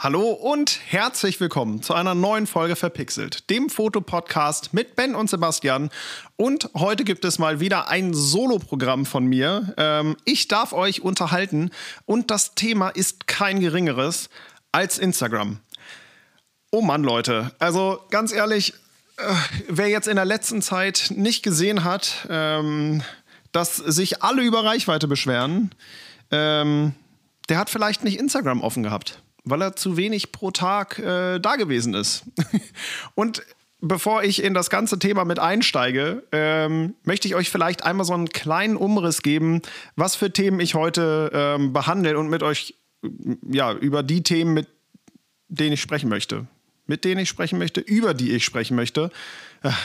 Hallo und herzlich willkommen zu einer neuen Folge Verpixelt, dem Fotopodcast mit Ben und Sebastian. Und heute gibt es mal wieder ein Solo-Programm von mir. Ähm, ich darf euch unterhalten und das Thema ist kein geringeres als Instagram. Oh Mann, Leute, also ganz ehrlich, äh, wer jetzt in der letzten Zeit nicht gesehen hat, ähm, dass sich alle über Reichweite beschweren, ähm, der hat vielleicht nicht Instagram offen gehabt weil er zu wenig pro Tag äh, da gewesen ist. Und bevor ich in das ganze Thema mit einsteige, ähm, möchte ich euch vielleicht einmal so einen kleinen Umriss geben, was für Themen ich heute ähm, behandle und mit euch ja, über die Themen, mit denen ich sprechen möchte. Mit denen ich sprechen möchte, über die ich sprechen möchte.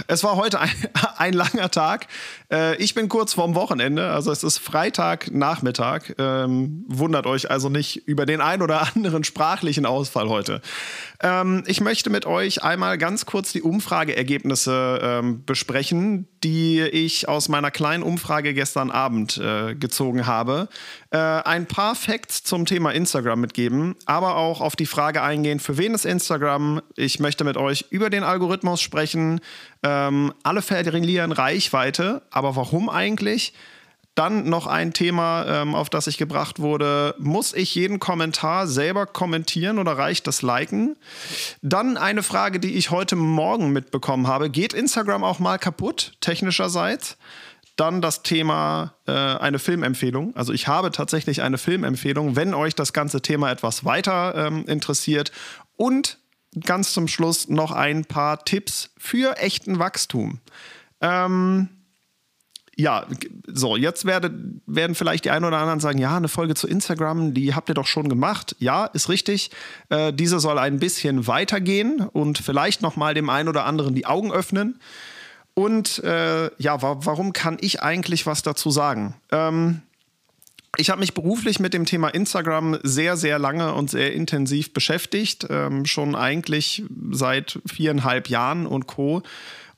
Es war heute ein, ein langer Tag. Äh, ich bin kurz vorm Wochenende, also es ist Freitagnachmittag. Ähm, wundert euch also nicht über den ein oder anderen sprachlichen Ausfall heute. Ähm, ich möchte mit euch einmal ganz kurz die Umfrageergebnisse ähm, besprechen, die ich aus meiner kleinen Umfrage gestern Abend äh, gezogen habe. Äh, ein paar Facts zum Thema Instagram mitgeben, aber auch auf die Frage eingehen, für wen ist Instagram? Ich möchte mit euch über den Algorithmus sprechen. Ähm, alle verlieren Reichweite, aber warum eigentlich? Dann noch ein Thema, ähm, auf das ich gebracht wurde. Muss ich jeden Kommentar selber kommentieren oder reicht das Liken? Dann eine Frage, die ich heute Morgen mitbekommen habe. Geht Instagram auch mal kaputt, technischerseits? Dann das Thema äh, eine Filmempfehlung. Also ich habe tatsächlich eine Filmempfehlung, wenn euch das ganze Thema etwas weiter ähm, interessiert. Und ganz zum Schluss noch ein paar Tipps für echten Wachstum. Ähm, ja, so, jetzt werde, werden vielleicht die einen oder anderen sagen, ja, eine Folge zu Instagram, die habt ihr doch schon gemacht. Ja, ist richtig. Äh, diese soll ein bisschen weitergehen und vielleicht nochmal dem einen oder anderen die Augen öffnen. Und äh, ja, wa warum kann ich eigentlich was dazu sagen? Ähm, ich habe mich beruflich mit dem Thema Instagram sehr, sehr lange und sehr intensiv beschäftigt, ähm, schon eigentlich seit viereinhalb Jahren und Co.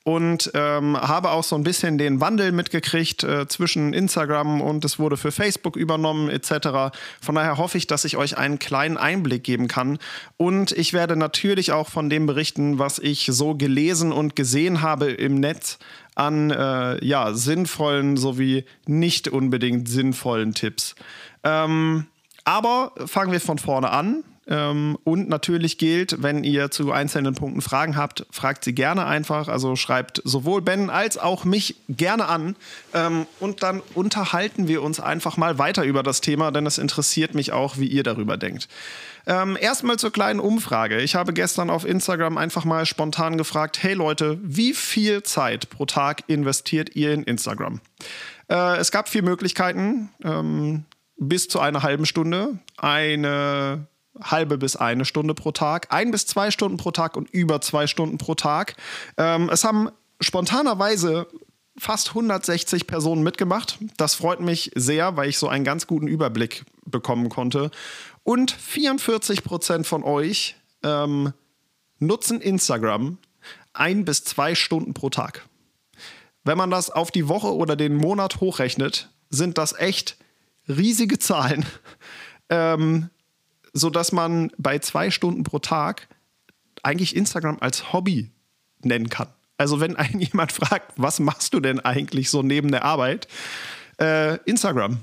Und ähm, habe auch so ein bisschen den Wandel mitgekriegt äh, zwischen Instagram und es wurde für Facebook übernommen etc. Von daher hoffe ich, dass ich euch einen kleinen Einblick geben kann. Und ich werde natürlich auch von dem berichten, was ich so gelesen und gesehen habe im Netz an äh, ja, sinnvollen sowie nicht unbedingt sinnvollen Tipps. Ähm, aber fangen wir von vorne an. Ähm, und natürlich gilt, wenn ihr zu einzelnen Punkten Fragen habt, fragt sie gerne einfach. Also schreibt sowohl Ben als auch mich gerne an. Ähm, und dann unterhalten wir uns einfach mal weiter über das Thema, denn es interessiert mich auch, wie ihr darüber denkt. Ähm, erstmal zur kleinen Umfrage. Ich habe gestern auf Instagram einfach mal spontan gefragt, hey Leute, wie viel Zeit pro Tag investiert ihr in Instagram? Äh, es gab vier Möglichkeiten. Ähm, bis zu einer halben Stunde, eine halbe bis eine Stunde pro Tag, ein bis zwei Stunden pro Tag und über zwei Stunden pro Tag. Ähm, es haben spontanerweise fast 160 Personen mitgemacht. Das freut mich sehr, weil ich so einen ganz guten Überblick bekommen konnte. Und 44 Prozent von euch ähm, nutzen Instagram ein bis zwei Stunden pro Tag. Wenn man das auf die Woche oder den Monat hochrechnet, sind das echt riesige Zahlen. Ähm, sodass man bei zwei Stunden pro Tag eigentlich Instagram als Hobby nennen kann. Also wenn einen jemand fragt, was machst du denn eigentlich so neben der Arbeit? Äh, Instagram.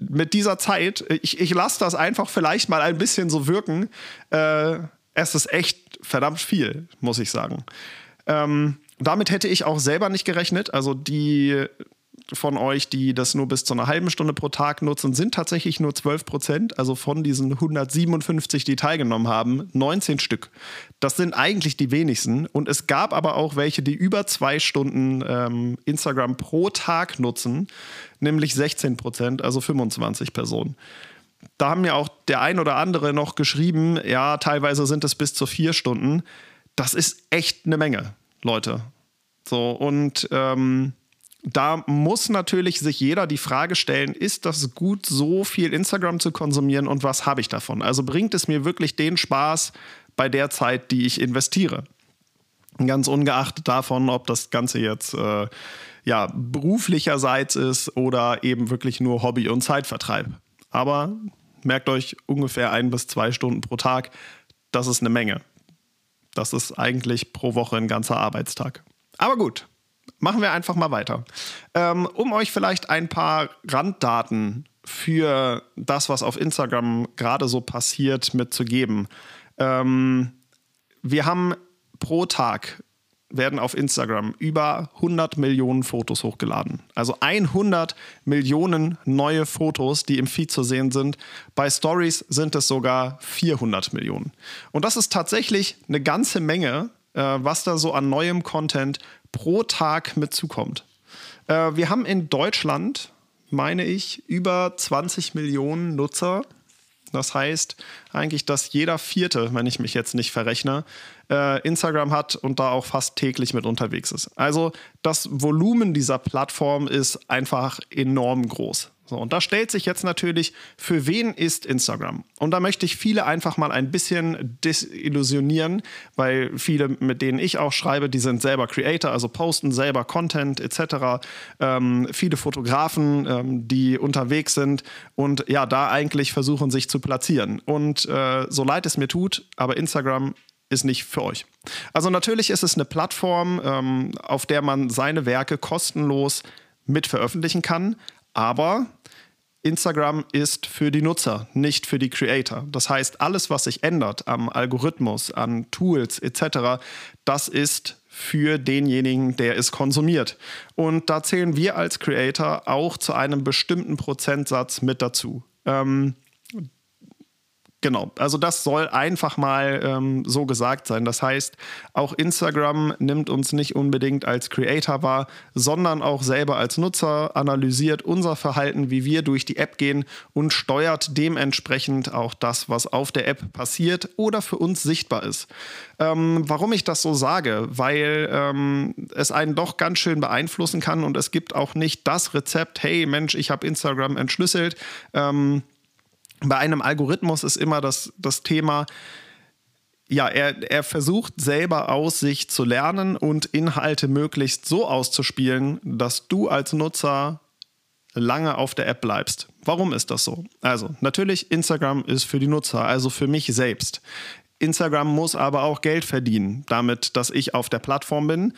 Mit dieser Zeit, ich, ich lasse das einfach vielleicht mal ein bisschen so wirken. Äh, es ist echt verdammt viel, muss ich sagen. Ähm, damit hätte ich auch selber nicht gerechnet. Also die von euch, die das nur bis zu einer halben Stunde pro Tag nutzen, sind tatsächlich nur 12 Prozent. Also von diesen 157, die teilgenommen haben, 19 Stück. Das sind eigentlich die wenigsten. Und es gab aber auch welche, die über zwei Stunden ähm, Instagram pro Tag nutzen, nämlich 16 Prozent, also 25 Personen. Da haben ja auch der ein oder andere noch geschrieben, ja, teilweise sind es bis zu vier Stunden. Das ist echt eine Menge, Leute. So, und ähm, da muss natürlich sich jeder die Frage stellen, ist das gut, so viel Instagram zu konsumieren und was habe ich davon? Also bringt es mir wirklich den Spaß bei der Zeit, die ich investiere? Ganz ungeachtet davon, ob das Ganze jetzt äh, ja, beruflicherseits ist oder eben wirklich nur Hobby und Zeitvertreib. Aber Merkt euch ungefähr ein bis zwei Stunden pro Tag. Das ist eine Menge. Das ist eigentlich pro Woche ein ganzer Arbeitstag. Aber gut, machen wir einfach mal weiter. Ähm, um euch vielleicht ein paar Randdaten für das, was auf Instagram gerade so passiert, mitzugeben. Ähm, wir haben pro Tag werden auf Instagram über 100 Millionen Fotos hochgeladen. Also 100 Millionen neue Fotos, die im Feed zu sehen sind. Bei Stories sind es sogar 400 Millionen. Und das ist tatsächlich eine ganze Menge, was da so an neuem Content pro Tag mitzukommt. Äh, wir haben in Deutschland, meine ich, über 20 Millionen Nutzer das heißt eigentlich, dass jeder Vierte, wenn ich mich jetzt nicht verrechne, äh, Instagram hat und da auch fast täglich mit unterwegs ist. Also das Volumen dieser Plattform ist einfach enorm groß. So, und da stellt sich jetzt natürlich, für wen ist Instagram? Und da möchte ich viele einfach mal ein bisschen desillusionieren, weil viele, mit denen ich auch schreibe, die sind selber Creator, also posten selber Content etc. Ähm, viele Fotografen, ähm, die unterwegs sind und ja, da eigentlich versuchen, sich zu platzieren. Und äh, so leid es mir tut, aber Instagram ist nicht für euch. Also natürlich ist es eine Plattform, ähm, auf der man seine Werke kostenlos mit veröffentlichen kann, aber Instagram ist für die Nutzer, nicht für die Creator. Das heißt, alles, was sich ändert am Algorithmus, an Tools etc., das ist für denjenigen, der es konsumiert. Und da zählen wir als Creator auch zu einem bestimmten Prozentsatz mit dazu. Ähm, Genau, also das soll einfach mal ähm, so gesagt sein. Das heißt, auch Instagram nimmt uns nicht unbedingt als Creator wahr, sondern auch selber als Nutzer, analysiert unser Verhalten, wie wir durch die App gehen und steuert dementsprechend auch das, was auf der App passiert oder für uns sichtbar ist. Ähm, warum ich das so sage? Weil ähm, es einen doch ganz schön beeinflussen kann und es gibt auch nicht das Rezept, hey Mensch, ich habe Instagram entschlüsselt. Ähm, bei einem Algorithmus ist immer das, das Thema, ja, er, er versucht selber aus sich zu lernen und Inhalte möglichst so auszuspielen, dass du als Nutzer lange auf der App bleibst. Warum ist das so? Also, natürlich, Instagram ist für die Nutzer, also für mich selbst. Instagram muss aber auch Geld verdienen, damit, dass ich auf der Plattform bin.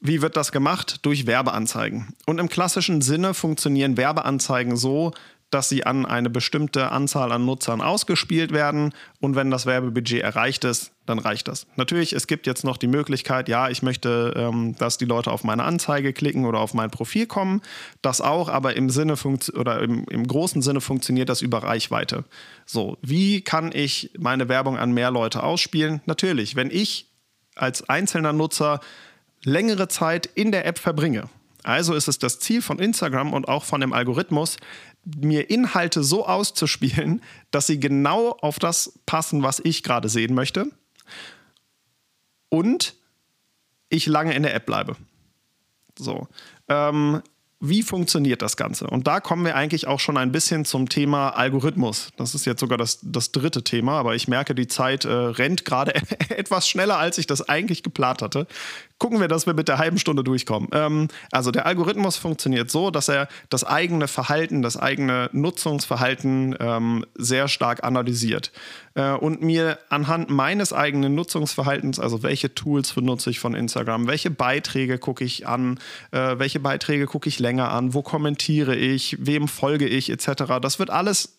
Wie wird das gemacht? Durch Werbeanzeigen. Und im klassischen Sinne funktionieren Werbeanzeigen so, dass sie an eine bestimmte Anzahl an Nutzern ausgespielt werden und wenn das Werbebudget erreicht ist, dann reicht das. Natürlich, es gibt jetzt noch die Möglichkeit, ja, ich möchte, ähm, dass die Leute auf meine Anzeige klicken oder auf mein Profil kommen. Das auch, aber im Sinne oder im, im großen Sinne funktioniert das über Reichweite. So, wie kann ich meine Werbung an mehr Leute ausspielen? Natürlich, wenn ich als einzelner Nutzer längere Zeit in der App verbringe, also ist es das Ziel von Instagram und auch von dem Algorithmus, mir Inhalte so auszuspielen, dass sie genau auf das passen, was ich gerade sehen möchte. Und ich lange in der App bleibe. So. Ähm, wie funktioniert das Ganze? Und da kommen wir eigentlich auch schon ein bisschen zum Thema Algorithmus. Das ist jetzt sogar das, das dritte Thema, aber ich merke, die Zeit äh, rennt gerade etwas schneller, als ich das eigentlich geplant hatte gucken wir, dass wir mit der halben Stunde durchkommen. Ähm, also der Algorithmus funktioniert so, dass er das eigene Verhalten, das eigene Nutzungsverhalten ähm, sehr stark analysiert äh, und mir anhand meines eigenen Nutzungsverhaltens, also welche Tools benutze ich von Instagram, welche Beiträge gucke ich an, äh, welche Beiträge gucke ich länger an, wo kommentiere ich, wem folge ich etc. Das wird alles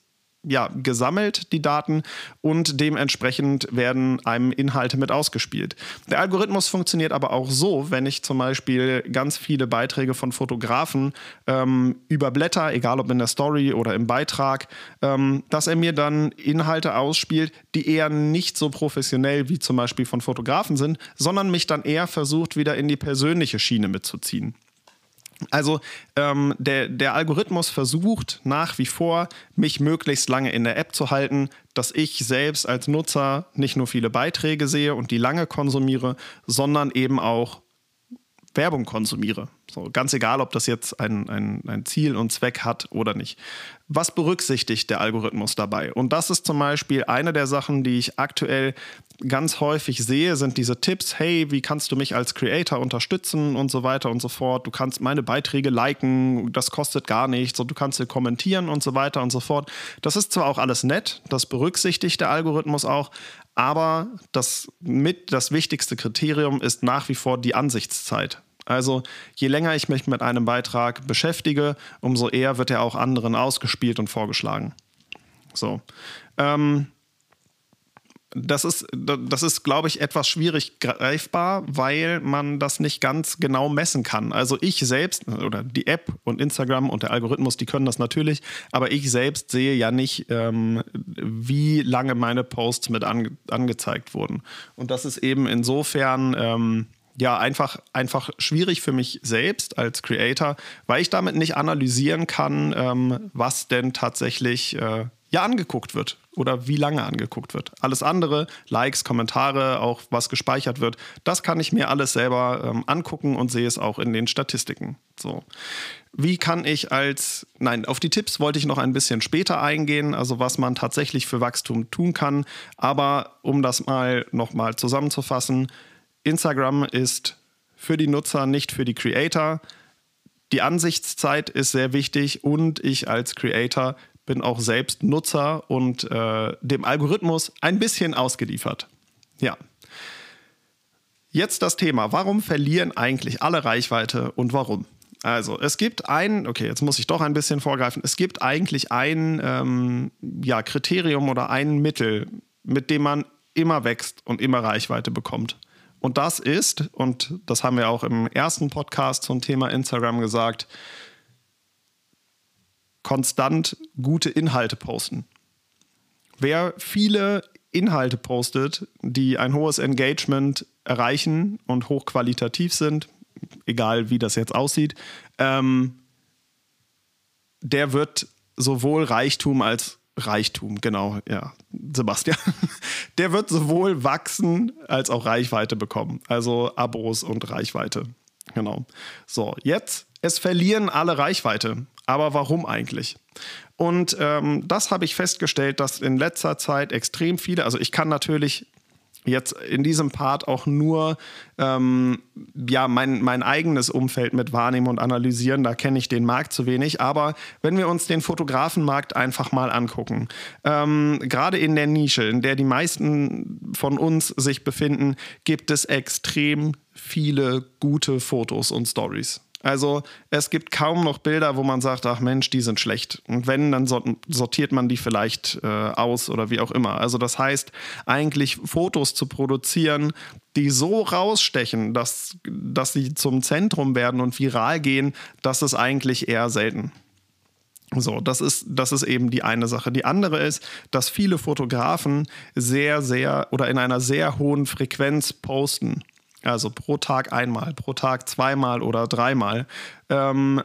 ja, gesammelt, die Daten, und dementsprechend werden einem Inhalte mit ausgespielt. Der Algorithmus funktioniert aber auch so, wenn ich zum Beispiel ganz viele Beiträge von Fotografen ähm, überblätter, egal ob in der Story oder im Beitrag, ähm, dass er mir dann Inhalte ausspielt, die eher nicht so professionell wie zum Beispiel von Fotografen sind, sondern mich dann eher versucht, wieder in die persönliche Schiene mitzuziehen. Also ähm, der, der Algorithmus versucht nach wie vor, mich möglichst lange in der App zu halten, dass ich selbst als Nutzer nicht nur viele Beiträge sehe und die lange konsumiere, sondern eben auch Werbung konsumiere. So, ganz egal, ob das jetzt ein, ein, ein Ziel und Zweck hat oder nicht. Was berücksichtigt der Algorithmus dabei? Und das ist zum Beispiel eine der Sachen, die ich aktuell ganz häufig sehe, sind diese Tipps, hey, wie kannst du mich als Creator unterstützen und so weiter und so fort. Du kannst meine Beiträge liken, das kostet gar nichts und du kannst sie kommentieren und so weiter und so fort. Das ist zwar auch alles nett, das berücksichtigt der Algorithmus auch, aber das mit das wichtigste Kriterium ist nach wie vor die Ansichtszeit. Also je länger ich mich mit einem Beitrag beschäftige, umso eher wird er auch anderen ausgespielt und vorgeschlagen. So. Ähm, das ist, das ist, glaube ich, etwas schwierig greifbar, weil man das nicht ganz genau messen kann. Also ich selbst oder die App und Instagram und der Algorithmus, die können das natürlich, aber ich selbst sehe ja nicht, ähm, wie lange meine Posts mit ange angezeigt wurden. Und das ist eben insofern ähm, ja einfach, einfach schwierig für mich selbst als Creator, weil ich damit nicht analysieren kann, ähm, was denn tatsächlich äh, ja angeguckt wird oder wie lange angeguckt wird. Alles andere, Likes, Kommentare, auch was gespeichert wird, das kann ich mir alles selber ähm, angucken und sehe es auch in den Statistiken. So. Wie kann ich als, nein, auf die Tipps wollte ich noch ein bisschen später eingehen, also was man tatsächlich für Wachstum tun kann. Aber um das mal nochmal zusammenzufassen, Instagram ist für die Nutzer, nicht für die Creator. Die Ansichtszeit ist sehr wichtig und ich als Creator bin auch selbst Nutzer und äh, dem Algorithmus ein bisschen ausgeliefert. Ja. Jetzt das Thema, warum verlieren eigentlich alle Reichweite und warum? Also, es gibt ein, okay, jetzt muss ich doch ein bisschen vorgreifen, es gibt eigentlich ein ähm, ja, Kriterium oder ein Mittel, mit dem man immer wächst und immer Reichweite bekommt. Und das ist, und das haben wir auch im ersten Podcast zum Thema Instagram gesagt, konstant gute Inhalte posten. Wer viele Inhalte postet, die ein hohes Engagement erreichen und hochqualitativ sind, egal wie das jetzt aussieht, ähm, der wird sowohl Reichtum als Reichtum, genau, ja, Sebastian. Der wird sowohl wachsen als auch Reichweite bekommen. Also Abos und Reichweite. Genau. So, jetzt, es verlieren alle Reichweite. Aber warum eigentlich? Und ähm, das habe ich festgestellt, dass in letzter Zeit extrem viele, also ich kann natürlich jetzt in diesem Part auch nur ähm, ja, mein, mein eigenes Umfeld mit wahrnehmen und analysieren. Da kenne ich den Markt zu wenig. Aber wenn wir uns den Fotografenmarkt einfach mal angucken, ähm, gerade in der Nische, in der die meisten von uns sich befinden, gibt es extrem viele gute Fotos und Stories. Also es gibt kaum noch Bilder, wo man sagt, ach Mensch, die sind schlecht. Und wenn, dann sortiert man die vielleicht äh, aus oder wie auch immer. Also das heißt, eigentlich Fotos zu produzieren, die so rausstechen, dass, dass sie zum Zentrum werden und viral gehen, das ist eigentlich eher selten. So, das ist, das ist eben die eine Sache. Die andere ist, dass viele Fotografen sehr, sehr oder in einer sehr hohen Frequenz posten. Also pro Tag einmal, pro Tag zweimal oder dreimal. Ähm,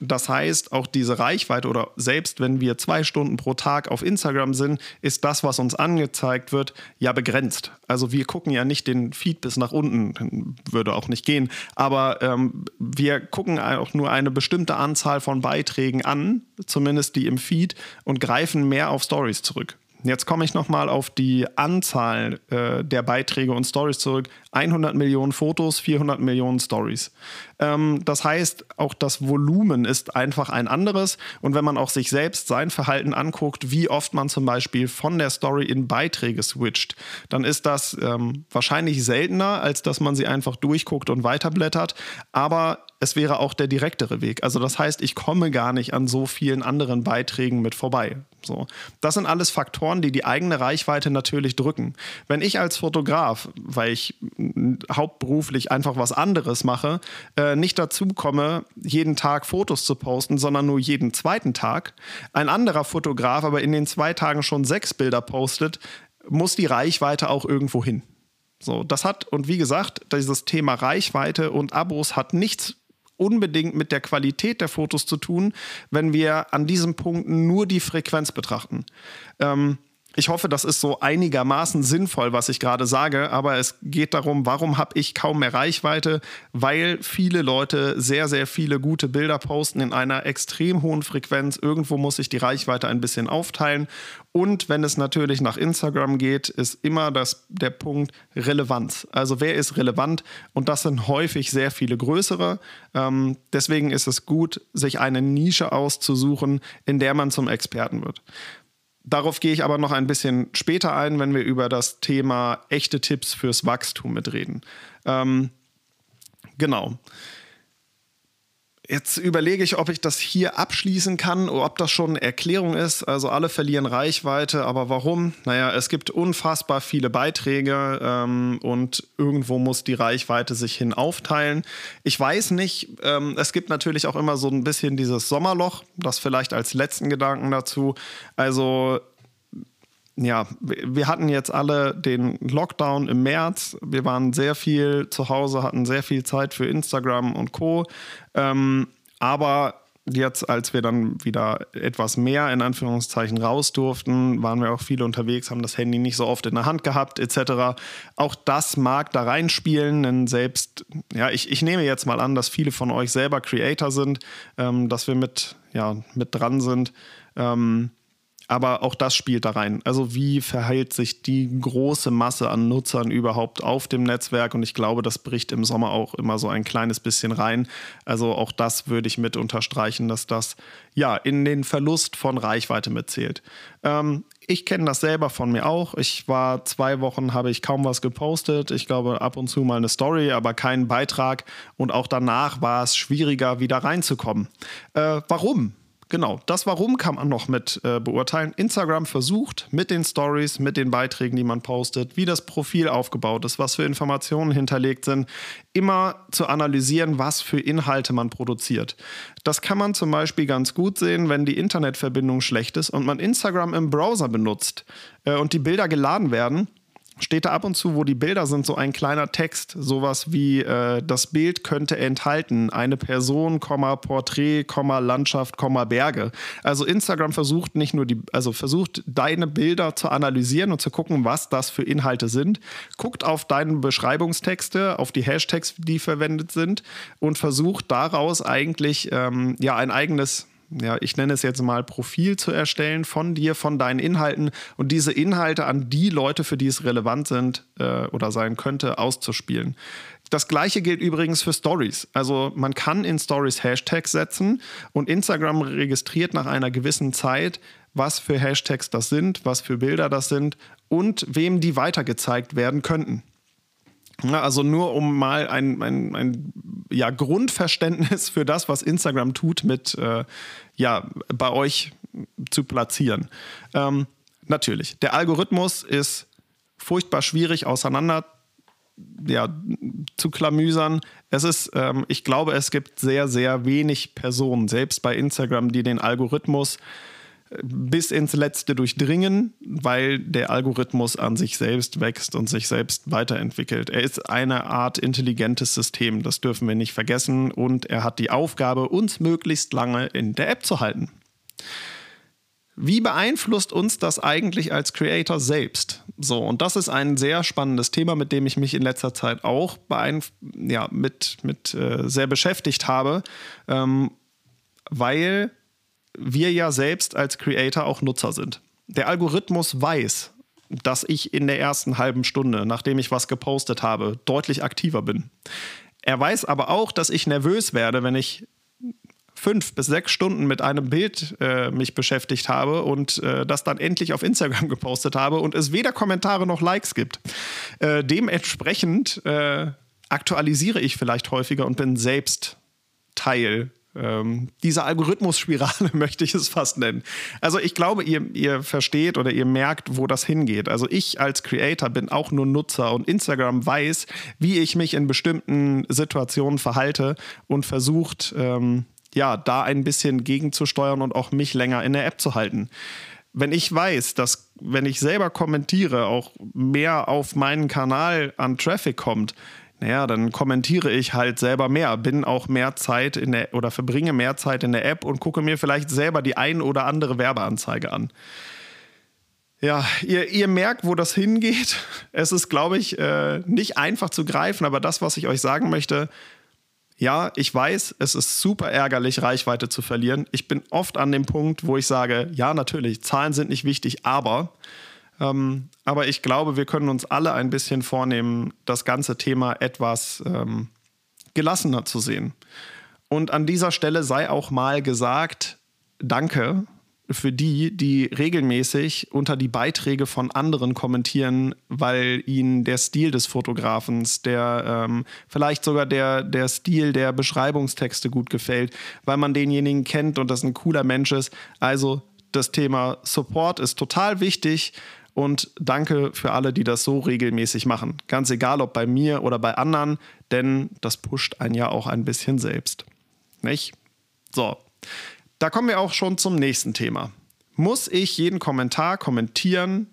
das heißt, auch diese Reichweite oder selbst wenn wir zwei Stunden pro Tag auf Instagram sind, ist das, was uns angezeigt wird, ja begrenzt. Also wir gucken ja nicht den Feed bis nach unten, würde auch nicht gehen, aber ähm, wir gucken auch nur eine bestimmte Anzahl von Beiträgen an, zumindest die im Feed, und greifen mehr auf Stories zurück. Jetzt komme ich nochmal auf die Anzahl äh, der Beiträge und Stories zurück. 100 Millionen Fotos, 400 Millionen Stories. Ähm, das heißt, auch das Volumen ist einfach ein anderes. Und wenn man auch sich selbst sein Verhalten anguckt, wie oft man zum Beispiel von der Story in Beiträge switcht, dann ist das ähm, wahrscheinlich seltener, als dass man sie einfach durchguckt und weiterblättert. Aber es wäre auch der direktere Weg. Also das heißt, ich komme gar nicht an so vielen anderen Beiträgen mit vorbei. So. Das sind alles Faktoren, die die eigene Reichweite natürlich drücken. Wenn ich als Fotograf, weil ich hauptberuflich einfach was anderes mache, äh, nicht dazu komme, jeden Tag Fotos zu posten, sondern nur jeden zweiten Tag, ein anderer Fotograf aber in den zwei Tagen schon sechs Bilder postet, muss die Reichweite auch irgendwo hin. So, das hat, und wie gesagt, dieses Thema Reichweite und Abos hat nichts unbedingt mit der Qualität der Fotos zu tun, wenn wir an diesem Punkt nur die Frequenz betrachten. Ähm, Ich hoffe, das ist so einigermaßen sinnvoll, was ich gerade sage, aber es geht darum, warum habe ich kaum mehr Reichweite? Weil viele Leute sehr, sehr viele gute Bilder posten in einer extrem hohen Frequenz. Irgendwo muss ich die Reichweite ein bisschen aufteilen. Und wenn es natürlich nach Instagram geht, ist immer das, der Punkt Relevanz. Also wer ist relevant? Und das sind häufig sehr viele größere. Ähm, deswegen ist es gut, sich eine Nische auszusuchen, in der man zum Experten wird. Darauf gehe ich aber noch ein bisschen später ein, wenn wir über das Thema echte Tipps fürs Wachstum mitreden. Ähm, genau. Jetzt überlege ich, ob ich das hier abschließen kann oder ob das schon eine Erklärung ist. Also alle verlieren Reichweite, aber warum? Naja, es gibt unfassbar viele Beiträge ähm, und irgendwo muss die Reichweite sich hin aufteilen. Ich weiß nicht, ähm, es gibt natürlich auch immer so ein bisschen dieses Sommerloch, das vielleicht als letzten Gedanken dazu. Also ja, wir hatten jetzt alle den Lockdown im März. Wir waren sehr viel zu Hause, hatten sehr viel Zeit für Instagram und Co. Ähm, aber jetzt, als wir dann wieder etwas mehr in Anführungszeichen raus durften, waren wir auch viele unterwegs, haben das Handy nicht so oft in der Hand gehabt, etc. Auch das mag da reinspielen, denn selbst, ja, ich, ich nehme jetzt mal an, dass viele von euch selber Creator sind, ähm, dass wir mit, ja, mit dran sind. Ähm, aber auch das spielt da rein. Also wie verhält sich die große Masse an Nutzern überhaupt auf dem Netzwerk? Und ich glaube, das bricht im Sommer auch immer so ein kleines bisschen rein. Also auch das würde ich mit unterstreichen, dass das ja in den Verlust von Reichweite mitzählt. Ähm, ich kenne das selber von mir auch. Ich war zwei Wochen, habe ich kaum was gepostet. Ich glaube, ab und zu mal eine Story, aber keinen Beitrag. Und auch danach war es schwieriger, wieder reinzukommen. Äh, warum? Genau, das Warum kann man noch mit äh, beurteilen. Instagram versucht mit den Stories, mit den Beiträgen, die man postet, wie das Profil aufgebaut ist, was für Informationen hinterlegt sind, immer zu analysieren, was für Inhalte man produziert. Das kann man zum Beispiel ganz gut sehen, wenn die Internetverbindung schlecht ist und man Instagram im Browser benutzt äh, und die Bilder geladen werden steht da ab und zu, wo die Bilder sind, so ein kleiner Text, sowas wie äh, das Bild könnte enthalten eine Person, Porträt, Landschaft, Berge. Also Instagram versucht nicht nur die, also versucht deine Bilder zu analysieren und zu gucken, was das für Inhalte sind, guckt auf deine Beschreibungstexte, auf die Hashtags, die verwendet sind und versucht daraus eigentlich ähm, ja ein eigenes ja, ich nenne es jetzt mal Profil zu erstellen von dir, von deinen Inhalten und diese Inhalte an die Leute, für die es relevant sind äh, oder sein könnte, auszuspielen. Das gleiche gilt übrigens für Stories. Also man kann in Stories Hashtags setzen und Instagram registriert nach einer gewissen Zeit, was für Hashtags das sind, was für Bilder das sind und wem die weitergezeigt werden könnten. Also nur um mal ein, ein, ein ja, Grundverständnis für das, was Instagram tut, mit äh, ja, bei euch zu platzieren. Ähm, natürlich, der Algorithmus ist furchtbar schwierig auseinander ja, zu klamüsern. Es ist, ähm, ich glaube, es gibt sehr, sehr wenig Personen, selbst bei Instagram, die den Algorithmus bis ins Letzte durchdringen, weil der Algorithmus an sich selbst wächst und sich selbst weiterentwickelt. Er ist eine Art intelligentes System, das dürfen wir nicht vergessen, und er hat die Aufgabe, uns möglichst lange in der App zu halten. Wie beeinflusst uns das eigentlich als Creator selbst? So, und das ist ein sehr spannendes Thema, mit dem ich mich in letzter Zeit auch ja, mit, mit äh, sehr beschäftigt habe, ähm, weil wir ja selbst als Creator auch Nutzer sind. Der Algorithmus weiß, dass ich in der ersten halben Stunde, nachdem ich was gepostet habe, deutlich aktiver bin. Er weiß aber auch, dass ich nervös werde, wenn ich fünf bis sechs Stunden mit einem Bild äh, mich beschäftigt habe und äh, das dann endlich auf Instagram gepostet habe und es weder Kommentare noch Likes gibt. Äh, dementsprechend äh, aktualisiere ich vielleicht häufiger und bin selbst Teil ähm, diese Algorithmusspirale möchte ich es fast nennen. Also ich glaube, ihr, ihr versteht oder ihr merkt, wo das hingeht. Also ich als Creator bin auch nur Nutzer und Instagram weiß, wie ich mich in bestimmten Situationen verhalte und versucht, ähm, ja, da ein bisschen gegenzusteuern und auch mich länger in der App zu halten wenn ich weiß, dass wenn ich selber kommentiere, auch mehr auf meinen Kanal an Traffic kommt, naja, dann kommentiere ich halt selber mehr, bin auch mehr Zeit in der oder verbringe mehr Zeit in der App und gucke mir vielleicht selber die ein oder andere Werbeanzeige an. Ja, ihr, ihr merkt, wo das hingeht. Es ist, glaube ich, äh, nicht einfach zu greifen, aber das, was ich euch sagen möchte, ja, ich weiß, es ist super ärgerlich, Reichweite zu verlieren. Ich bin oft an dem Punkt, wo ich sage, ja, natürlich, Zahlen sind nicht wichtig, aber, ähm, aber ich glaube, wir können uns alle ein bisschen vornehmen, das ganze Thema etwas ähm, gelassener zu sehen. Und an dieser Stelle sei auch mal gesagt, danke für die, die regelmäßig unter die Beiträge von anderen kommentieren, weil ihnen der Stil des Fotografens, der ähm, vielleicht sogar der, der Stil der Beschreibungstexte gut gefällt, weil man denjenigen kennt und das ein cooler Mensch ist. Also das Thema Support ist total wichtig und danke für alle, die das so regelmäßig machen. Ganz egal, ob bei mir oder bei anderen, denn das pusht einen ja auch ein bisschen selbst. Nicht? So, da kommen wir auch schon zum nächsten Thema. Muss ich jeden Kommentar kommentieren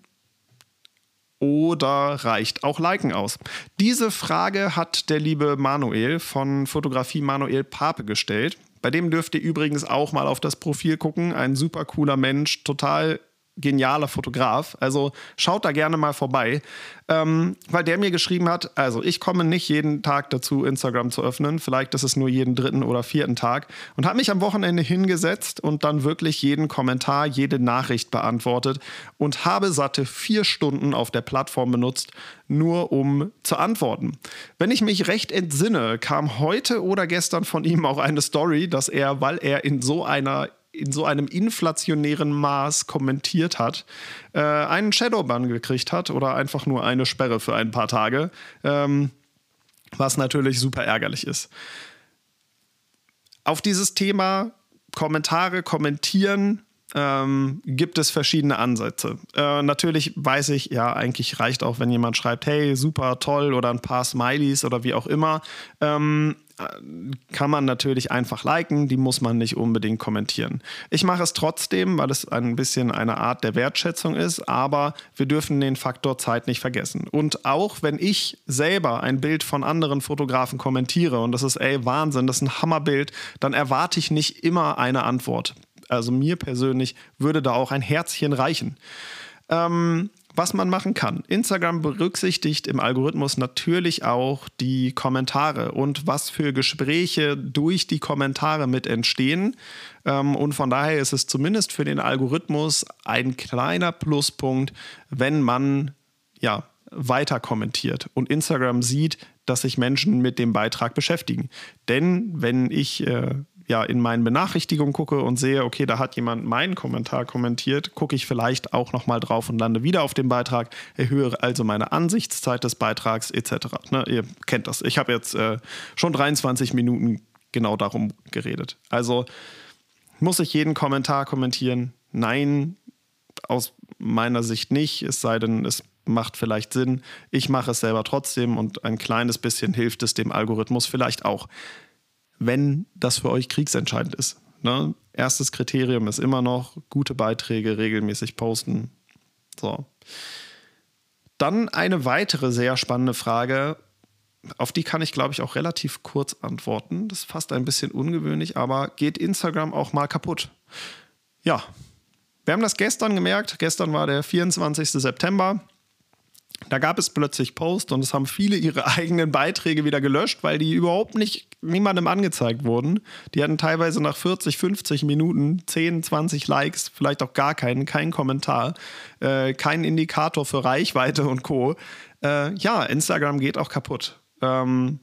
oder reicht auch Liken aus? Diese Frage hat der liebe Manuel von Fotografie Manuel Pape gestellt. Bei dem dürft ihr übrigens auch mal auf das Profil gucken. Ein super cooler Mensch, total genialer Fotograf. Also schaut da gerne mal vorbei, ähm, weil der mir geschrieben hat, also ich komme nicht jeden Tag dazu, Instagram zu öffnen. Vielleicht ist es nur jeden dritten oder vierten Tag. Und habe mich am Wochenende hingesetzt und dann wirklich jeden Kommentar, jede Nachricht beantwortet und habe satte vier Stunden auf der Plattform benutzt, nur um zu antworten. Wenn ich mich recht entsinne, kam heute oder gestern von ihm auch eine Story, dass er, weil er in so einer in so einem inflationären Maß kommentiert hat, äh, einen Shadowban gekriegt hat oder einfach nur eine Sperre für ein paar Tage, ähm, was natürlich super ärgerlich ist. Auf dieses Thema Kommentare kommentieren ähm, gibt es verschiedene Ansätze. Äh, natürlich weiß ich, ja, eigentlich reicht auch, wenn jemand schreibt, hey, super toll oder ein paar Smileys oder wie auch immer. Ähm, kann man natürlich einfach liken, die muss man nicht unbedingt kommentieren. Ich mache es trotzdem, weil es ein bisschen eine Art der Wertschätzung ist, aber wir dürfen den Faktor Zeit nicht vergessen. Und auch wenn ich selber ein Bild von anderen Fotografen kommentiere und das ist, ey, Wahnsinn, das ist ein Hammerbild, dann erwarte ich nicht immer eine Antwort. Also mir persönlich würde da auch ein Herzchen reichen. Ähm, was man machen kann. Instagram berücksichtigt im Algorithmus natürlich auch die Kommentare und was für Gespräche durch die Kommentare mit entstehen. Ähm, und von daher ist es zumindest für den Algorithmus ein kleiner Pluspunkt, wenn man ja weiter kommentiert und Instagram sieht, dass sich Menschen mit dem Beitrag beschäftigen. Denn wenn ich äh, ja, in meinen Benachrichtigungen gucke und sehe, okay, da hat jemand meinen Kommentar kommentiert, gucke ich vielleicht auch nochmal drauf und lande wieder auf dem Beitrag, erhöhe also meine Ansichtszeit des Beitrags etc. Ne, ihr kennt das. Ich habe jetzt äh, schon 23 Minuten genau darum geredet. Also muss ich jeden Kommentar kommentieren? Nein, aus meiner Sicht nicht, es sei denn, es macht vielleicht Sinn. Ich mache es selber trotzdem und ein kleines bisschen hilft es dem Algorithmus vielleicht auch wenn das für euch kriegsentscheidend ist. Ne? Erstes Kriterium ist immer noch gute Beiträge regelmäßig posten. So. Dann eine weitere sehr spannende Frage, auf die kann ich, glaube ich, auch relativ kurz antworten. Das ist fast ein bisschen ungewöhnlich, aber geht Instagram auch mal kaputt? Ja, wir haben das gestern gemerkt. Gestern war der 24. September. Da gab es plötzlich Post und es haben viele ihre eigenen Beiträge wieder gelöscht, weil die überhaupt nicht niemandem angezeigt wurden. Die hatten teilweise nach 40, 50 Minuten 10, 20 Likes, vielleicht auch gar keinen, keinen Kommentar, äh, kein Indikator für Reichweite und Co. Äh, ja, Instagram geht auch kaputt. Ähm,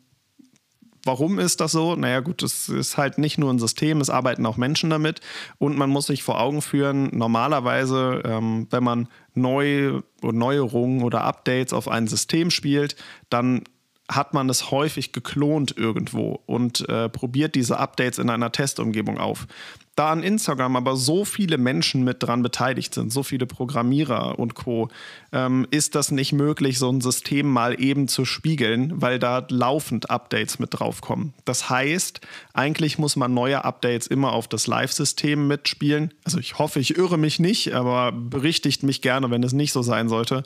Warum ist das so? Naja, gut, es ist halt nicht nur ein System, es arbeiten auch Menschen damit. Und man muss sich vor Augen führen, normalerweise, ähm, wenn man neu, Neuerungen oder Updates auf ein System spielt, dann hat man es häufig geklont irgendwo und äh, probiert diese Updates in einer Testumgebung auf da an Instagram aber so viele Menschen mit dran beteiligt sind, so viele Programmierer und Co., ähm, ist das nicht möglich, so ein System mal eben zu spiegeln, weil da laufend Updates mit draufkommen. Das heißt, eigentlich muss man neue Updates immer auf das Live-System mitspielen. Also ich hoffe, ich irre mich nicht, aber berichtigt mich gerne, wenn es nicht so sein sollte.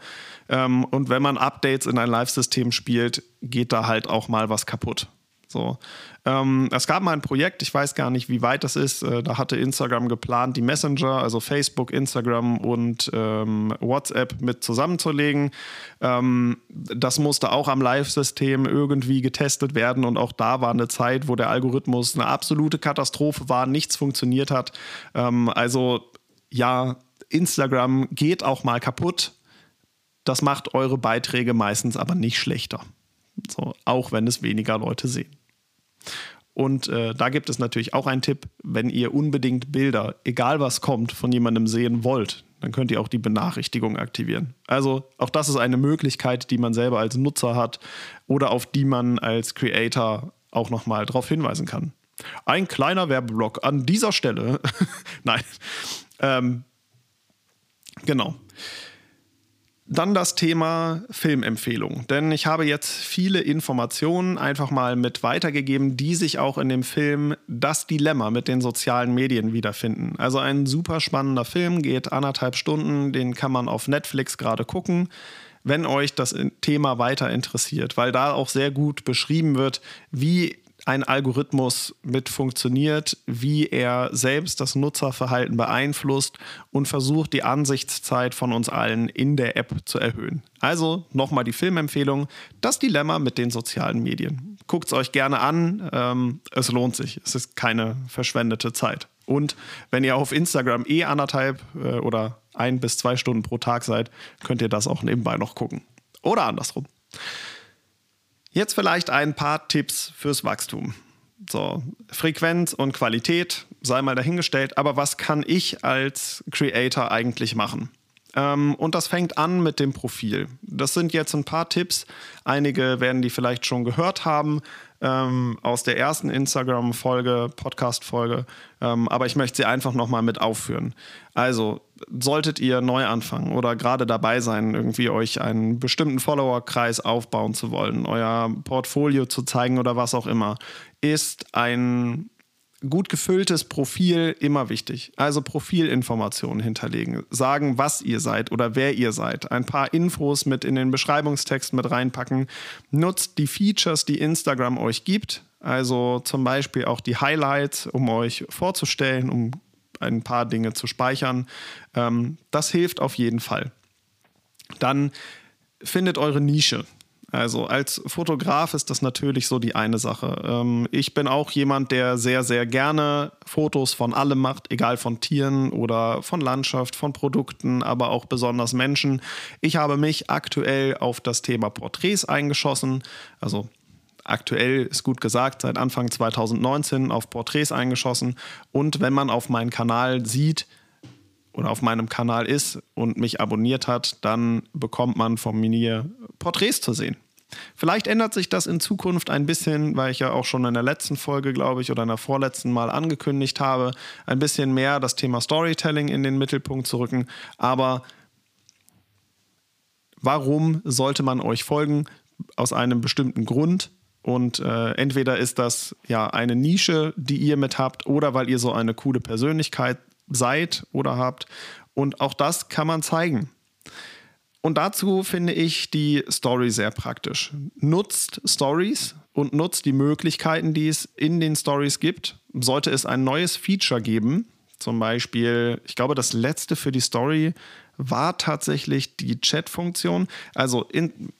Ähm, und wenn man Updates in ein Live-System spielt, geht da halt auch mal was kaputt. So. Ähm, es gab mal ein Projekt, ich weiß gar nicht, wie weit das ist. Äh, da hatte Instagram geplant, die Messenger, also Facebook, Instagram und ähm, WhatsApp mit zusammenzulegen. Ähm, das musste auch am Live-System irgendwie getestet werden und auch da war eine Zeit, wo der Algorithmus eine absolute Katastrophe war, nichts funktioniert hat. Ähm, also ja, Instagram geht auch mal kaputt. Das macht eure Beiträge meistens aber nicht schlechter. So, auch wenn es weniger Leute sehen. Und äh, da gibt es natürlich auch einen Tipp, wenn ihr unbedingt Bilder, egal was kommt, von jemandem sehen wollt, dann könnt ihr auch die Benachrichtigung aktivieren. Also auch das ist eine Möglichkeit, die man selber als Nutzer hat oder auf die man als Creator auch nochmal darauf hinweisen kann. Ein kleiner Werbeblock an dieser Stelle. Nein. Ähm, genau. Dann das Thema Filmempfehlung. Denn ich habe jetzt viele Informationen einfach mal mit weitergegeben, die sich auch in dem Film Das Dilemma mit den sozialen Medien wiederfinden. Also ein super spannender Film, geht anderthalb Stunden, den kann man auf Netflix gerade gucken wenn euch das Thema weiter interessiert, weil da auch sehr gut beschrieben wird, wie ein Algorithmus mit funktioniert, wie er selbst das Nutzerverhalten beeinflusst und versucht, die Ansichtszeit von uns allen in der App zu erhöhen. Also nochmal die Filmempfehlung, das Dilemma mit den sozialen Medien. Guckt es euch gerne an, ähm, es lohnt sich, es ist keine verschwendete Zeit. Und wenn ihr auf Instagram eh anderthalb äh, oder ein bis zwei Stunden pro Tag seid, könnt ihr das auch nebenbei noch gucken. Oder andersrum. Jetzt vielleicht ein paar Tipps fürs Wachstum. So, Frequenz und Qualität sei mal dahingestellt, aber was kann ich als Creator eigentlich machen? Ähm, und das fängt an mit dem Profil. Das sind jetzt ein paar Tipps. Einige werden die vielleicht schon gehört haben ähm, aus der ersten Instagram-Folge, Podcast-Folge, ähm, aber ich möchte sie einfach nochmal mit aufführen. Also, solltet ihr neu anfangen oder gerade dabei sein, irgendwie euch einen bestimmten Follower-Kreis aufbauen zu wollen, euer Portfolio zu zeigen oder was auch immer, ist ein gut gefülltes Profil immer wichtig. Also Profilinformationen hinterlegen, sagen, was ihr seid oder wer ihr seid, ein paar Infos mit in den Beschreibungstext mit reinpacken. Nutzt die Features, die Instagram euch gibt, also zum Beispiel auch die Highlights, um euch vorzustellen, um ein paar Dinge zu speichern. Ähm, das hilft auf jeden Fall. Dann findet eure Nische. Also als Fotograf ist das natürlich so die eine Sache. Ähm, ich bin auch jemand, der sehr, sehr gerne Fotos von allem macht, egal von Tieren oder von Landschaft, von Produkten, aber auch besonders Menschen. Ich habe mich aktuell auf das Thema Porträts eingeschossen. Also aktuell ist gut gesagt, seit Anfang 2019 auf Porträts eingeschossen. Und wenn man auf meinen Kanal sieht, oder auf meinem Kanal ist und mich abonniert hat, dann bekommt man von mir Porträts zu sehen. Vielleicht ändert sich das in Zukunft ein bisschen, weil ich ja auch schon in der letzten Folge, glaube ich, oder in der vorletzten Mal angekündigt habe, ein bisschen mehr das Thema Storytelling in den Mittelpunkt zu rücken. Aber warum sollte man euch folgen? Aus einem bestimmten Grund. Und äh, entweder ist das ja eine Nische, die ihr mit habt, oder weil ihr so eine coole Persönlichkeit seid oder habt. Und auch das kann man zeigen. Und dazu finde ich die Story sehr praktisch. Nutzt Stories und nutzt die Möglichkeiten, die es in den Stories gibt. Sollte es ein neues Feature geben, zum Beispiel, ich glaube, das letzte für die Story war tatsächlich die Chat-Funktion. Also in,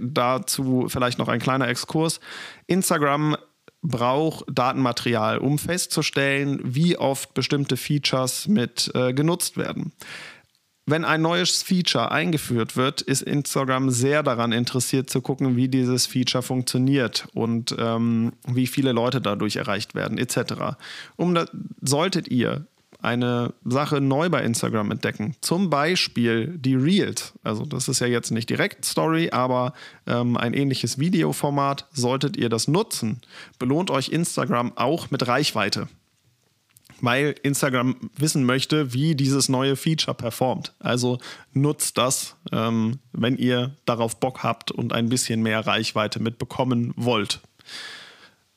dazu vielleicht noch ein kleiner Exkurs. Instagram braucht Datenmaterial, um festzustellen, wie oft bestimmte Features mit äh, genutzt werden. Wenn ein neues Feature eingeführt wird, ist Instagram sehr daran interessiert zu gucken, wie dieses Feature funktioniert und ähm, wie viele Leute dadurch erreicht werden, etc. Um da, solltet ihr eine Sache neu bei Instagram entdecken. Zum Beispiel die Reels. Also das ist ja jetzt nicht direkt Story, aber ähm, ein ähnliches Videoformat. Solltet ihr das nutzen, belohnt euch Instagram auch mit Reichweite. Weil Instagram wissen möchte, wie dieses neue Feature performt. Also nutzt das, ähm, wenn ihr darauf Bock habt und ein bisschen mehr Reichweite mitbekommen wollt.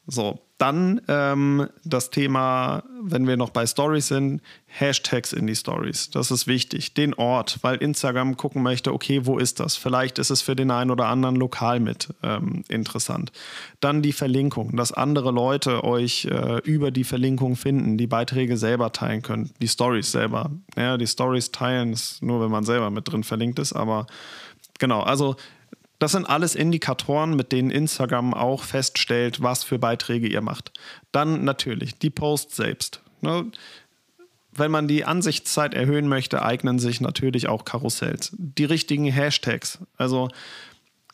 So, dann ähm, das Thema, wenn wir noch bei Stories sind, Hashtags in die Stories. Das ist wichtig. Den Ort, weil Instagram gucken möchte, okay, wo ist das? Vielleicht ist es für den einen oder anderen lokal mit ähm, interessant. Dann die Verlinkung, dass andere Leute euch äh, über die Verlinkung finden, die Beiträge selber teilen können, die Stories selber. Ja, die Stories teilen ist nur, wenn man selber mit drin verlinkt ist, aber genau, also das sind alles Indikatoren, mit denen Instagram auch feststellt, was für Beiträge ihr macht. Dann natürlich die Posts selbst. Ne? Wenn man die Ansichtszeit erhöhen möchte, eignen sich natürlich auch Karussells. Die richtigen Hashtags. Also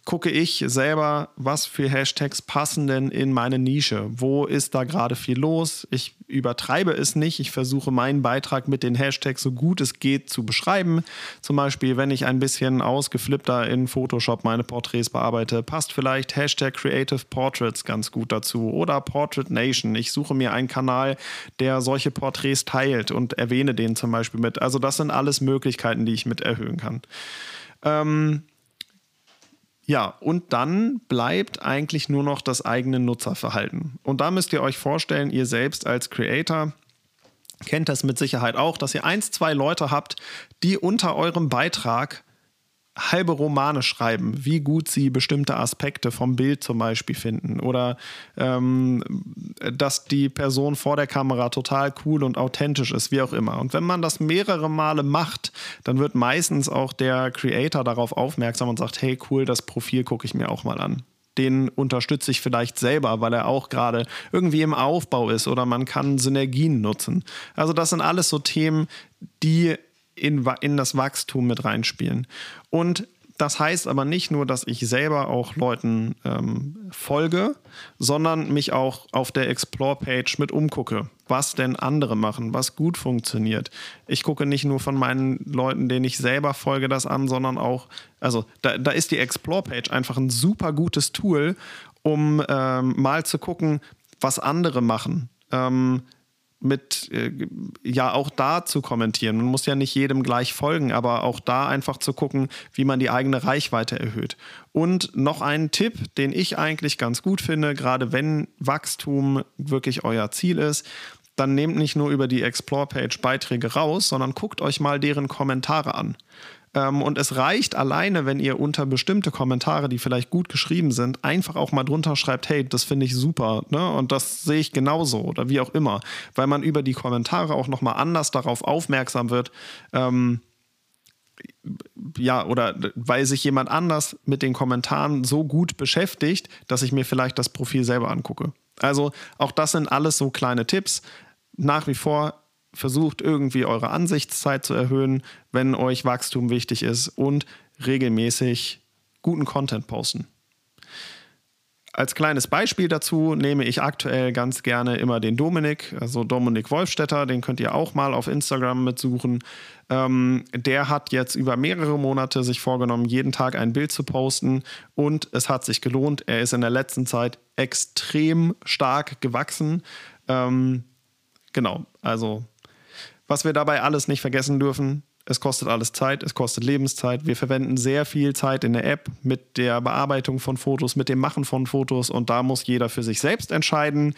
gucke ich selber, was für Hashtags passen denn in meine Nische? Wo ist da gerade viel los? Ich übertreibe es nicht. Ich versuche meinen Beitrag mit den Hashtags so gut es geht zu beschreiben. Zum Beispiel, wenn ich ein bisschen ausgeflippter in Photoshop meine Porträts bearbeite, passt vielleicht Hashtag Creative Portraits ganz gut dazu oder Portrait Nation. Ich suche mir einen Kanal, der solche Porträts teilt und erwähne den zum Beispiel mit. Also das sind alles Möglichkeiten, die ich mit erhöhen kann. Ähm, ja, und dann bleibt eigentlich nur noch das eigene Nutzerverhalten. Und da müsst ihr euch vorstellen, ihr selbst als Creator kennt das mit Sicherheit auch, dass ihr eins, zwei Leute habt, die unter eurem Beitrag halbe Romane schreiben, wie gut sie bestimmte Aspekte vom Bild zum Beispiel finden oder ähm, dass die Person vor der Kamera total cool und authentisch ist, wie auch immer. Und wenn man das mehrere Male macht, dann wird meistens auch der Creator darauf aufmerksam und sagt, hey cool, das Profil gucke ich mir auch mal an den unterstütze ich vielleicht selber, weil er auch gerade irgendwie im Aufbau ist oder man kann Synergien nutzen. Also das sind alles so Themen, die in, in das Wachstum mit reinspielen. Und das heißt aber nicht nur, dass ich selber auch Leuten ähm, folge, sondern mich auch auf der Explore-Page mit umgucke, was denn andere machen, was gut funktioniert. Ich gucke nicht nur von meinen Leuten, denen ich selber folge, das an, sondern auch, also da, da ist die Explore-Page einfach ein super gutes Tool, um ähm, mal zu gucken, was andere machen. Ähm, mit, äh, ja, auch da zu kommentieren. Man muss ja nicht jedem gleich folgen, aber auch da einfach zu gucken, wie man die eigene Reichweite erhöht. Und noch ein Tipp, den ich eigentlich ganz gut finde, gerade wenn Wachstum wirklich euer Ziel ist, dann nehmt nicht nur über die Explore-Page Beiträge raus, sondern guckt euch mal deren Kommentare an. Ähm, und es reicht alleine, wenn ihr unter bestimmte Kommentare, die vielleicht gut geschrieben sind, einfach auch mal drunter schreibt, hey, das finde ich super, ne? Und das sehe ich genauso oder wie auch immer, weil man über die Kommentare auch nochmal anders darauf aufmerksam wird. Ähm, ja, oder weil sich jemand anders mit den Kommentaren so gut beschäftigt, dass ich mir vielleicht das Profil selber angucke. Also auch das sind alles so kleine Tipps. Nach wie vor versucht irgendwie eure Ansichtszeit zu erhöhen, wenn euch Wachstum wichtig ist und regelmäßig guten Content posten. Als kleines Beispiel dazu nehme ich aktuell ganz gerne immer den Dominik, also Dominik Wolfstetter, den könnt ihr auch mal auf Instagram mitsuchen. Ähm, der hat jetzt über mehrere Monate sich vorgenommen, jeden Tag ein Bild zu posten und es hat sich gelohnt. Er ist in der letzten Zeit extrem stark gewachsen. Ähm, genau, also was wir dabei alles nicht vergessen dürfen, es kostet alles Zeit, es kostet Lebenszeit. Wir verwenden sehr viel Zeit in der App mit der Bearbeitung von Fotos, mit dem Machen von Fotos und da muss jeder für sich selbst entscheiden,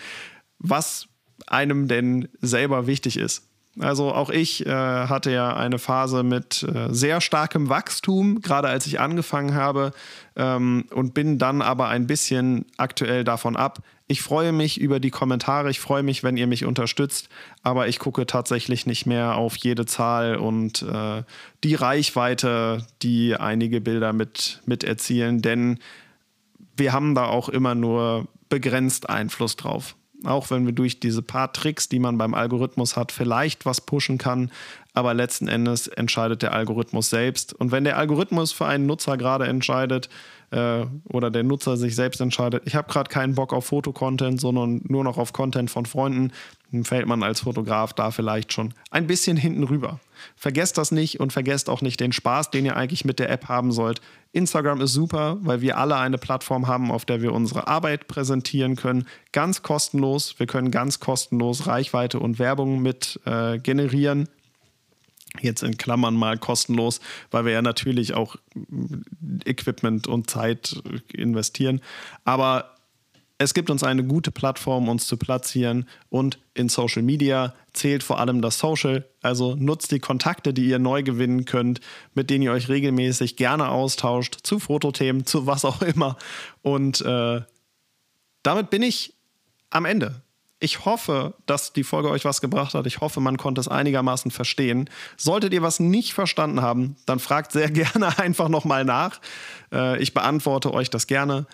was einem denn selber wichtig ist. Also auch ich äh, hatte ja eine Phase mit äh, sehr starkem Wachstum, gerade als ich angefangen habe ähm, und bin dann aber ein bisschen aktuell davon ab. Ich freue mich über die Kommentare, ich freue mich, wenn ihr mich unterstützt, aber ich gucke tatsächlich nicht mehr auf jede Zahl und äh, die Reichweite, die einige Bilder mit, mit erzielen, denn wir haben da auch immer nur begrenzt Einfluss drauf auch wenn wir durch diese paar Tricks, die man beim Algorithmus hat, vielleicht was pushen kann, aber letzten Endes entscheidet der Algorithmus selbst. Und wenn der Algorithmus für einen Nutzer gerade entscheidet äh, oder der Nutzer sich selbst entscheidet, ich habe gerade keinen Bock auf Fotocontent, sondern nur noch auf Content von Freunden, dann fällt man als Fotograf da vielleicht schon ein bisschen hinten rüber. Vergesst das nicht und vergesst auch nicht den Spaß, den ihr eigentlich mit der App haben sollt. Instagram ist super, weil wir alle eine Plattform haben, auf der wir unsere Arbeit präsentieren können. Ganz kostenlos. Wir können ganz kostenlos Reichweite und Werbung mit äh, generieren. Jetzt in Klammern mal kostenlos, weil wir ja natürlich auch Equipment und Zeit investieren. Aber Es gibt uns eine gute Plattform, uns zu platzieren und in Social Media zählt vor allem das Social. Also nutzt die Kontakte, die ihr neu gewinnen könnt, mit denen ihr euch regelmäßig gerne austauscht, zu Fotothemen, zu was auch immer. Und äh, damit bin ich am Ende. Ich hoffe, dass die Folge euch was gebracht hat. Ich hoffe, man konnte es einigermaßen verstehen. Solltet ihr was nicht verstanden haben, dann fragt sehr gerne einfach nochmal nach. Äh, ich beantworte euch das gerne.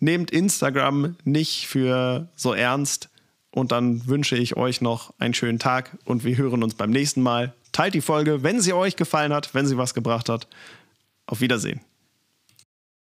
Nehmt Instagram nicht für so ernst. Und dann wünsche ich euch noch einen schönen Tag und wir hören uns beim nächsten Mal. Teilt die Folge, wenn sie euch gefallen hat, wenn sie was gebracht hat. Auf Wiedersehen.